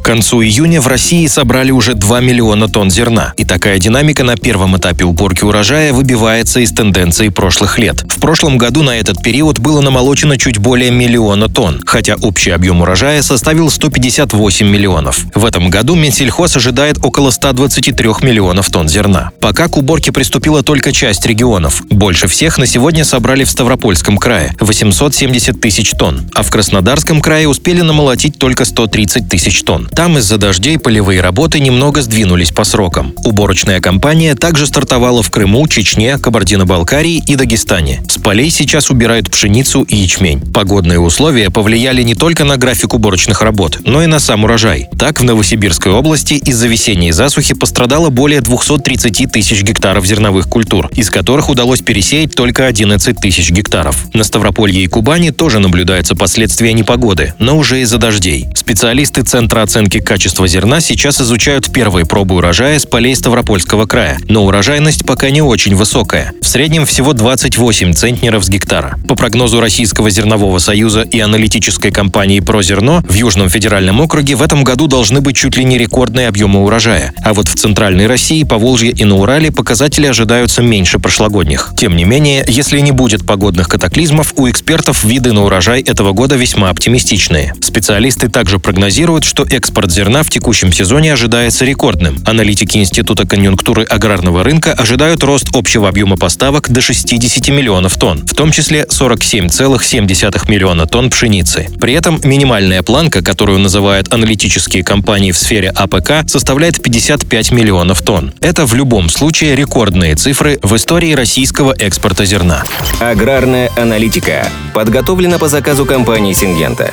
К концу июня в России собрали уже 2 миллиона тонн зерна, и такая динамика на первом этапе уборки урожая выбивается из тенденции прошлых лет. В прошлом году на этот период было намолочено чуть более миллиона тонн, хотя общий объем урожая составил 158 миллионов. В этом году Минсельхоз ожидает около 123 миллионов тонн зерна. Пока к уборке приступила только часть регионов. Больше всех на сегодня собрали в Ставропольском крае – 870 тысяч тонн, а в Краснодарском крае успели намолотить только 130 тысяч тонн. Там из-за дождей полевые работы немного сдвинулись по срокам. Уборочная кампания также стартовала в Крыму, Чечне, Кабардино-Балкарии и Дагестане. С полей сейчас убирают пшеницу и ячмень. Погодные условия повлияли не только на график уборочных работ, но и на сам урожай. Так, в Новосибирской области из-за весенней засухи пострадало более 230 тысяч гектаров зерновых культур, из которых удалось пересеять только 11 тысяч гектаров. На Ставрополье и Кубани тоже наблюдаются последствия непогоды, но уже из-за дождей. Специалисты Центра оценки оценки качества зерна сейчас изучают первые пробы урожая с полей Ставропольского края, но урожайность пока не очень высокая. В среднем всего 28 центнеров с гектара. По прогнозу Российского зернового союза и аналитической компании «Прозерно», в Южном федеральном округе в этом году должны быть чуть ли не рекордные объемы урожая. А вот в Центральной России, Поволжье и на Урале показатели ожидаются меньше прошлогодних. Тем не менее, если не будет погодных катаклизмов, у экспертов виды на урожай этого года весьма оптимистичные. Специалисты также прогнозируют, что экспорт Экспорт зерна в текущем сезоне ожидается рекордным. Аналитики Института конъюнктуры аграрного рынка ожидают рост общего объема поставок до 60 миллионов тонн, в том числе 47,7 миллиона тонн пшеницы. При этом минимальная планка, которую называют аналитические компании в сфере АПК, составляет 55 миллионов тонн. Это в любом случае рекордные цифры в истории российского экспорта зерна. Аграрная аналитика подготовлена по заказу компании «Сингента».